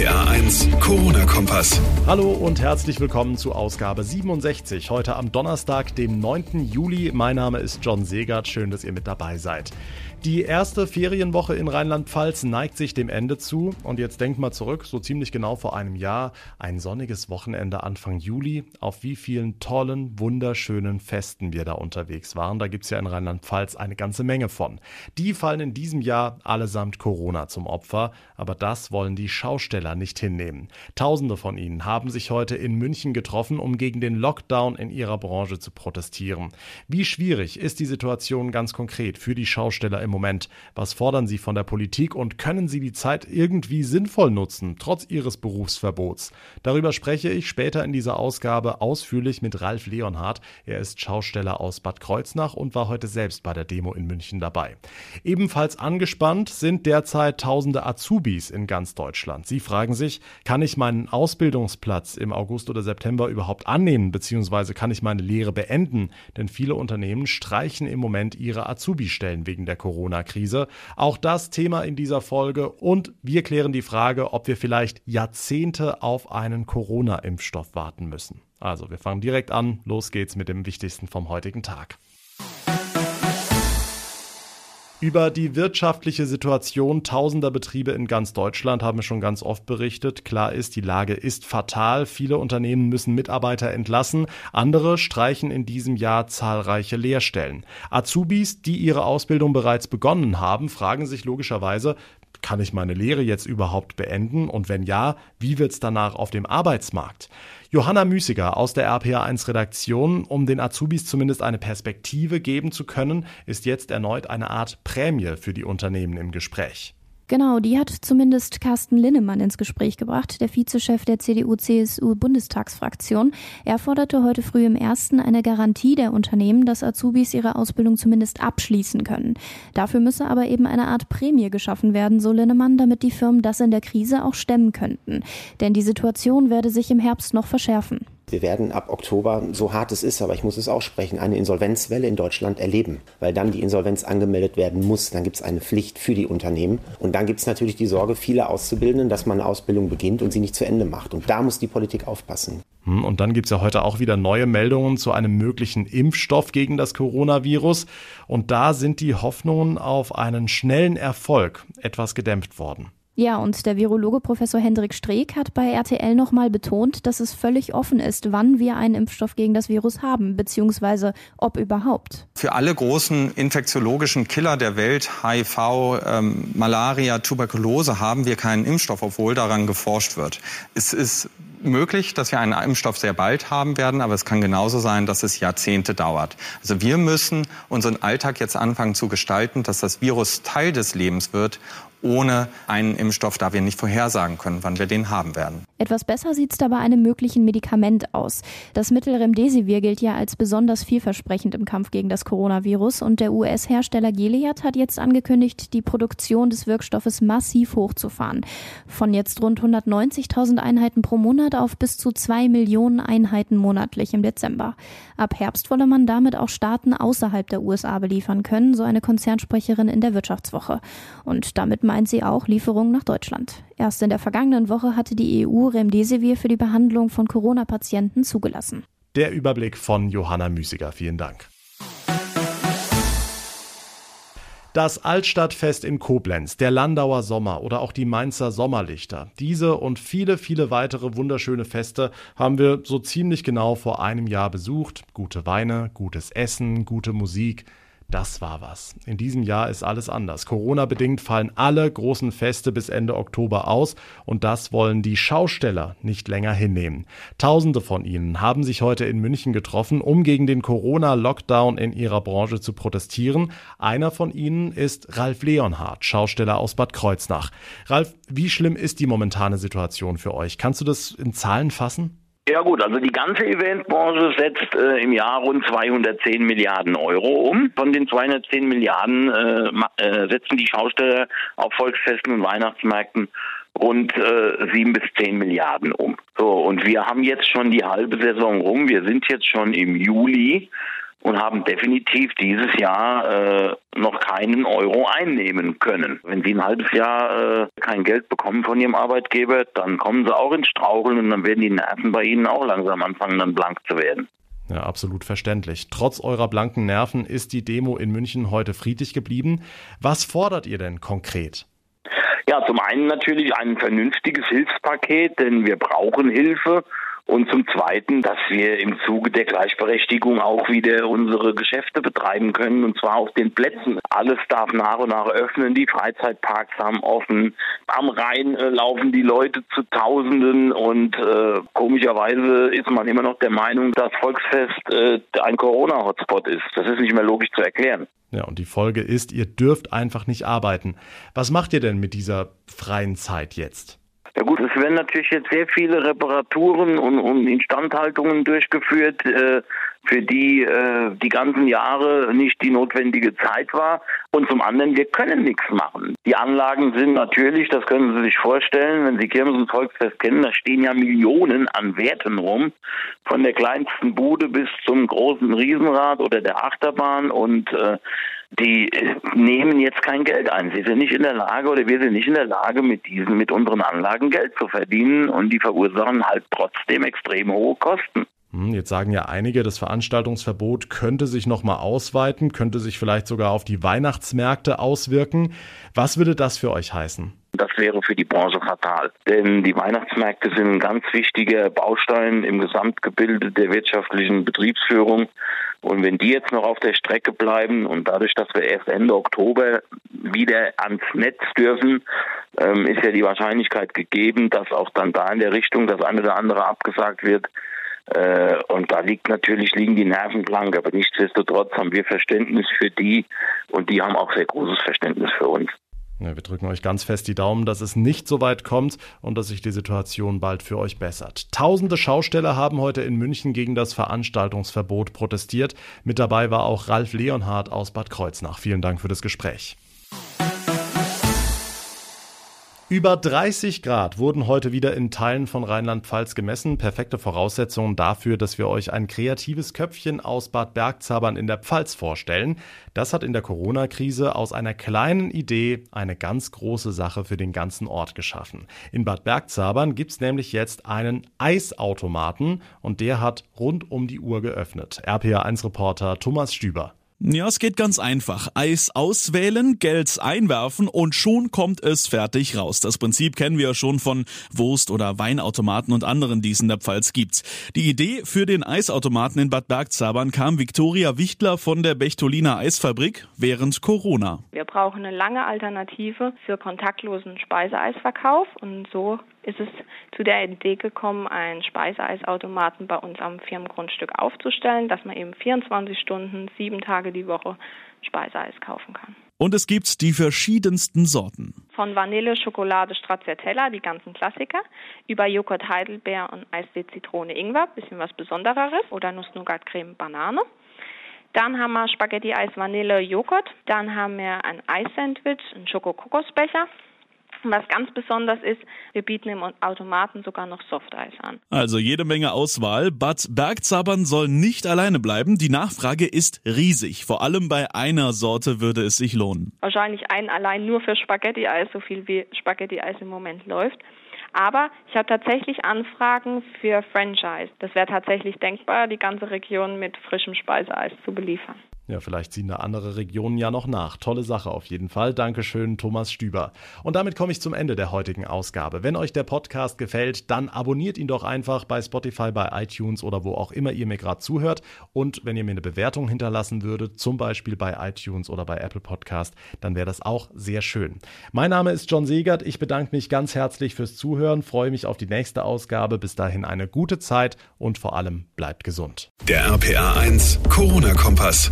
RPA 1, Corona-Kompass. Hallo und herzlich willkommen zu Ausgabe 67. Heute am Donnerstag, dem 9. Juli. Mein Name ist John Segert. Schön, dass ihr mit dabei seid. Die erste Ferienwoche in Rheinland-Pfalz neigt sich dem Ende zu. Und jetzt denkt mal zurück, so ziemlich genau vor einem Jahr, ein sonniges Wochenende Anfang Juli. Auf wie vielen tollen, wunderschönen Festen wir da unterwegs waren. Da gibt es ja in Rheinland-Pfalz eine ganze Menge von. Die fallen in diesem Jahr allesamt Corona zum Opfer. Aber das wollen die Schausteller nicht hinnehmen. Tausende von ihnen haben sich heute in München getroffen, um gegen den Lockdown in ihrer Branche zu protestieren. Wie schwierig ist die Situation ganz konkret für die Schausteller im im Moment? Was fordern Sie von der Politik und können Sie die Zeit irgendwie sinnvoll nutzen, trotz Ihres Berufsverbots? Darüber spreche ich später in dieser Ausgabe ausführlich mit Ralf Leonhardt. Er ist Schausteller aus Bad Kreuznach und war heute selbst bei der Demo in München dabei. Ebenfalls angespannt sind derzeit tausende Azubis in ganz Deutschland. Sie fragen sich, kann ich meinen Ausbildungsplatz im August oder September überhaupt annehmen, beziehungsweise kann ich meine Lehre beenden? Denn viele Unternehmen streichen im Moment ihre Azubi-Stellen wegen der Corona Corona-Krise. Auch das Thema in dieser Folge und wir klären die Frage, ob wir vielleicht Jahrzehnte auf einen Corona-Impfstoff warten müssen. Also, wir fangen direkt an. Los geht's mit dem Wichtigsten vom heutigen Tag. Über die wirtschaftliche Situation tausender Betriebe in ganz Deutschland haben wir schon ganz oft berichtet. Klar ist, die Lage ist fatal. Viele Unternehmen müssen Mitarbeiter entlassen. Andere streichen in diesem Jahr zahlreiche Lehrstellen. Azubis, die ihre Ausbildung bereits begonnen haben, fragen sich logischerweise, kann ich meine Lehre jetzt überhaupt beenden? Und wenn ja, wie wird es danach auf dem Arbeitsmarkt? Johanna Müßiger aus der RPA1 Redaktion, um den Azubis zumindest eine Perspektive geben zu können, ist jetzt erneut eine Art Prämie für die Unternehmen im Gespräch. Genau, die hat zumindest Carsten Linnemann ins Gespräch gebracht, der Vizechef der CDU-CSU-Bundestagsfraktion. Er forderte heute früh im ersten eine Garantie der Unternehmen, dass Azubis ihre Ausbildung zumindest abschließen können. Dafür müsse aber eben eine Art Prämie geschaffen werden, so Linnemann, damit die Firmen das in der Krise auch stemmen könnten. Denn die Situation werde sich im Herbst noch verschärfen. Wir werden ab Oktober, so hart es ist, aber ich muss es aussprechen, eine Insolvenzwelle in Deutschland erleben, weil dann die Insolvenz angemeldet werden muss. Dann gibt es eine Pflicht für die Unternehmen. Und dann gibt es natürlich die Sorge vieler Auszubildenden, dass man eine Ausbildung beginnt und sie nicht zu Ende macht. Und da muss die Politik aufpassen. Hm, und dann gibt es ja heute auch wieder neue Meldungen zu einem möglichen Impfstoff gegen das Coronavirus. Und da sind die Hoffnungen auf einen schnellen Erfolg etwas gedämpft worden. Ja, und der Virologe Professor Hendrik Streeck hat bei RTL nochmal betont, dass es völlig offen ist, wann wir einen Impfstoff gegen das Virus haben, beziehungsweise ob überhaupt. Für alle großen infektiologischen Killer der Welt, HIV, ähm, Malaria, Tuberkulose, haben wir keinen Impfstoff, obwohl daran geforscht wird. Es ist möglich, dass wir einen Impfstoff sehr bald haben werden, aber es kann genauso sein, dass es Jahrzehnte dauert. Also wir müssen unseren Alltag jetzt anfangen zu gestalten, dass das Virus Teil des Lebens wird ohne einen Impfstoff, da wir nicht vorhersagen können, wann wir den haben werden. Etwas besser sieht es da bei einem möglichen Medikament aus. Das Mittel Remdesivir gilt ja als besonders vielversprechend im Kampf gegen das Coronavirus und der US-Hersteller Gilead hat jetzt angekündigt, die Produktion des Wirkstoffes massiv hochzufahren. Von jetzt rund 190.000 Einheiten pro Monat auf bis zu zwei Millionen Einheiten monatlich im Dezember. Ab Herbst wolle man damit auch Staaten außerhalb der USA beliefern können, so eine Konzernsprecherin in der Wirtschaftswoche. Und damit meint sie auch Lieferungen nach Deutschland. Erst in der vergangenen Woche hatte die EU Remdesivir für die Behandlung von Corona-Patienten zugelassen. Der Überblick von Johanna Müßiger. Vielen Dank. Das Altstadtfest in Koblenz, der Landauer Sommer oder auch die Mainzer Sommerlichter. Diese und viele, viele weitere wunderschöne Feste haben wir so ziemlich genau vor einem Jahr besucht. Gute Weine, gutes Essen, gute Musik. Das war was. In diesem Jahr ist alles anders. Corona-bedingt fallen alle großen Feste bis Ende Oktober aus und das wollen die Schausteller nicht länger hinnehmen. Tausende von ihnen haben sich heute in München getroffen, um gegen den Corona-Lockdown in ihrer Branche zu protestieren. Einer von ihnen ist Ralf Leonhardt, Schausteller aus Bad Kreuznach. Ralf, wie schlimm ist die momentane Situation für euch? Kannst du das in Zahlen fassen? Ja gut, also die ganze Eventbranche setzt äh, im Jahr rund 210 Milliarden Euro um. Von den 210 Milliarden äh, äh, setzen die Schausteller auf Volksfesten und Weihnachtsmärkten rund äh, sieben bis zehn Milliarden um. So und wir haben jetzt schon die halbe Saison rum. Wir sind jetzt schon im Juli und haben definitiv dieses Jahr äh, noch keinen Euro einnehmen können. Wenn sie ein halbes Jahr äh, kein Geld bekommen von ihrem Arbeitgeber, dann kommen sie auch ins Straucheln und dann werden die Nerven bei ihnen auch langsam anfangen, dann blank zu werden. Ja, absolut verständlich. Trotz eurer blanken Nerven ist die Demo in München heute friedlich geblieben. Was fordert ihr denn konkret? Ja, zum einen natürlich ein vernünftiges Hilfspaket, denn wir brauchen Hilfe. Und zum Zweiten, dass wir im Zuge der Gleichberechtigung auch wieder unsere Geschäfte betreiben können, und zwar auf den Plätzen. Alles darf nach und nach öffnen, die Freizeitparks haben offen, am Rhein äh, laufen die Leute zu Tausenden und äh, komischerweise ist man immer noch der Meinung, dass Volksfest äh, ein Corona-Hotspot ist. Das ist nicht mehr logisch zu erklären. Ja, und die Folge ist, ihr dürft einfach nicht arbeiten. Was macht ihr denn mit dieser freien Zeit jetzt? Ja gut, es werden natürlich jetzt sehr viele Reparaturen und, und Instandhaltungen durchgeführt, äh, für die äh, die ganzen Jahre nicht die notwendige Zeit war. Und zum anderen, wir können nichts machen. Die Anlagen sind natürlich, das können Sie sich vorstellen, wenn Sie Kirmes und Volksfest kennen, da stehen ja Millionen an Werten rum, von der kleinsten Bude bis zum großen Riesenrad oder der Achterbahn und äh, die äh, nehmen jetzt kein Geld ein. Sie sind nicht in der Lage oder wir sind nicht in der Lage, mit diesen, mit unseren Anlagen Geld zu verdienen und die verursachen halt trotzdem extrem hohe Kosten. Hm, jetzt sagen ja einige, das Veranstaltungsverbot könnte sich nochmal ausweiten, könnte sich vielleicht sogar auf die Weihnachtsmärkte auswirken. Was würde das für euch heißen? Das wäre für die Branche fatal. Denn die Weihnachtsmärkte sind ein ganz wichtiger Baustein im Gesamtgebilde der wirtschaftlichen Betriebsführung. Und wenn die jetzt noch auf der Strecke bleiben und dadurch, dass wir erst Ende Oktober wieder ans Netz dürfen, ähm, ist ja die Wahrscheinlichkeit gegeben, dass auch dann da in der Richtung das eine oder andere abgesagt wird. Äh, und da liegt natürlich, liegen die Nerven aber nichtsdestotrotz haben wir Verständnis für die und die haben auch sehr großes Verständnis für uns. Ja, wir drücken euch ganz fest die Daumen, dass es nicht so weit kommt und dass sich die Situation bald für euch bessert. Tausende Schausteller haben heute in München gegen das Veranstaltungsverbot protestiert. Mit dabei war auch Ralf Leonhardt aus Bad Kreuznach. Vielen Dank für das Gespräch. Über 30 Grad wurden heute wieder in Teilen von Rheinland-Pfalz gemessen. Perfekte Voraussetzungen dafür, dass wir euch ein kreatives Köpfchen aus Bad Bergzabern in der Pfalz vorstellen. Das hat in der Corona-Krise aus einer kleinen Idee eine ganz große Sache für den ganzen Ort geschaffen. In Bad Bergzabern gibt's nämlich jetzt einen Eisautomaten und der hat rund um die Uhr geöffnet. RPA1-Reporter Thomas Stüber. Ja, es geht ganz einfach. Eis auswählen, Geld einwerfen und schon kommt es fertig raus. Das Prinzip kennen wir schon von Wurst- oder Weinautomaten und anderen, die es in der Pfalz gibt. Die Idee für den Eisautomaten in Bad Bergzabern kam Viktoria Wichtler von der Bechtoliner Eisfabrik während Corona. Wir brauchen eine lange Alternative für kontaktlosen Speiseeisverkauf und so ist es zu der Idee gekommen, einen Speiseeisautomaten bei uns am Firmengrundstück aufzustellen, dass man eben 24 Stunden, sieben Tage die Woche Speiseeis kaufen kann. Und es gibt die verschiedensten Sorten. Von Vanille, Schokolade, Stracciatella, die ganzen Klassiker, über Joghurt, Heidelbeer und Eistee, Zitrone, Ingwer, bisschen was Besondereres, oder Nuss-Nougat, Creme, Banane. Dann haben wir Spaghetti, Eis, Vanille, Joghurt. Dann haben wir ein Eissandwich, einen Schoko-Kokosbecher, was ganz besonders ist, wir bieten im Automaten sogar noch Softeis an. Also jede Menge Auswahl. Bad Bergzabern soll nicht alleine bleiben. Die Nachfrage ist riesig. Vor allem bei einer Sorte würde es sich lohnen. Wahrscheinlich ein allein nur für Spaghetti-Eis, so viel wie Spaghetti-Eis im Moment läuft. Aber ich habe tatsächlich Anfragen für Franchise. Das wäre tatsächlich denkbar, die ganze Region mit frischem Speiseeis zu beliefern. Ja, vielleicht ziehen da andere Regionen ja noch nach. Tolle Sache auf jeden Fall. Dankeschön, Thomas Stüber. Und damit komme ich zum Ende der heutigen Ausgabe. Wenn euch der Podcast gefällt, dann abonniert ihn doch einfach bei Spotify, bei iTunes oder wo auch immer ihr mir gerade zuhört. Und wenn ihr mir eine Bewertung hinterlassen würdet, zum Beispiel bei iTunes oder bei Apple Podcast, dann wäre das auch sehr schön. Mein Name ist John Segert. Ich bedanke mich ganz herzlich fürs Zuhören, freue mich auf die nächste Ausgabe. Bis dahin eine gute Zeit und vor allem bleibt gesund. Der RPA 1 Corona-Kompass.